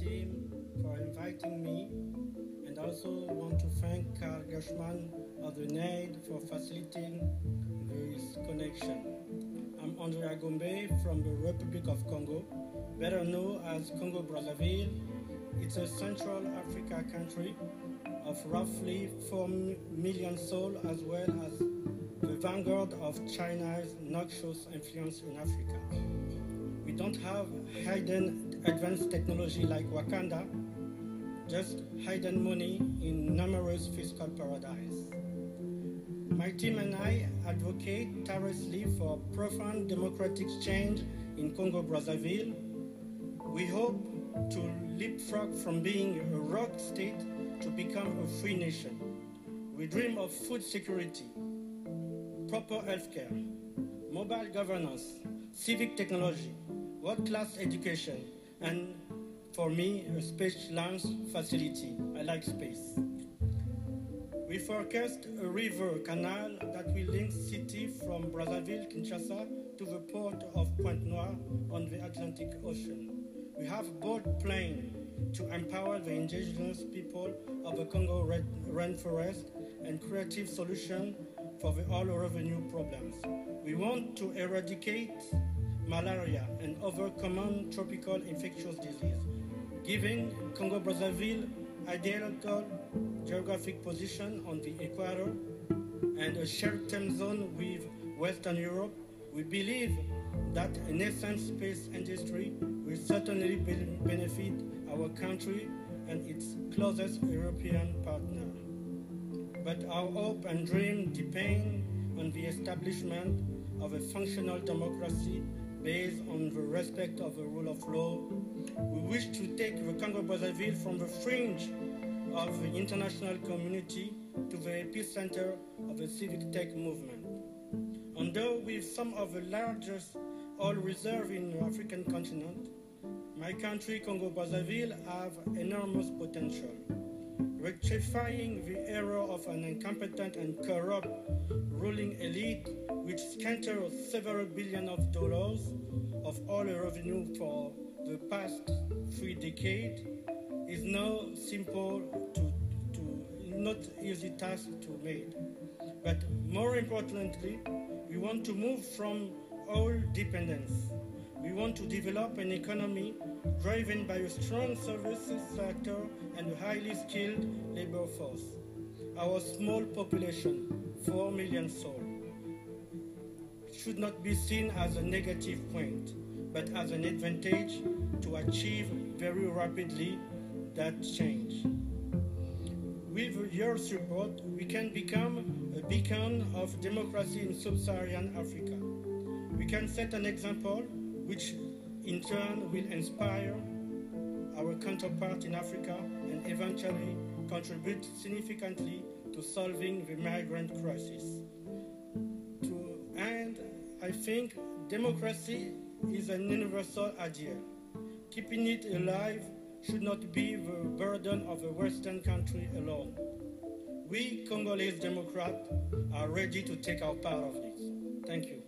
team for inviting me and also want to thank Carl Gershman of the NED for facilitating this connection. I'm Andre Agombe from the Republic of Congo, better known as Congo Brazzaville. It's a Central Africa country of roughly 4 million souls as well as the vanguard of China's noxious influence in Africa. We don't have hidden advanced technology like Wakanda, just hidden money in numerous fiscal paradise. My team and I advocate tirelessly for profound democratic change in Congo Brazzaville. We hope to leapfrog from being a rock state to become a free nation. We dream of food security, proper healthcare, mobile governance, civic technology, world class education, and for me, a space launch facility. I like space. We forecast a river canal that will link city from Brazzaville, Kinshasa to the port of Pointe Noire on the Atlantic Ocean. We have a bold plane to empower the indigenous people of the Congo rainforest and creative solution for the oil revenue problems. We want to eradicate malaria and other common tropical infectious diseases, giving Congo Brazzaville ideal geographic position on the equator and a shared time zone with Western Europe, we believe that a nascent space industry will certainly benefit our country and its closest European partner. But our hope and dream depend on the establishment of a functional democracy based on the respect of the rule of law. We wish to take the Congo Brazzaville from the fringe of the international community to the epicenter of the civic tech movement. Although with some of the largest oil reserves in the African continent, my country, Congo Brazzaville, have enormous potential. Rectifying the error of an incompetent and corrupt ruling elite which squandered several billion of dollars of oil revenue for the past three decades is no simple to, to not easy task to make. But more importantly, we want to move from oil dependence. We want to develop an economy driven by a strong services sector and a highly skilled labor force. Our small population, 4 million souls, should not be seen as a negative point, but as an advantage to achieve very rapidly that change. With your support, we can become a beacon of democracy in sub-Saharan Africa. We can set an example which in turn will inspire our counterpart in Africa and eventually contribute significantly to solving the migrant crisis. Think democracy is an universal idea. Keeping it alive should not be the burden of a Western country alone. We Congolese Democrats are ready to take our part of this. Thank you.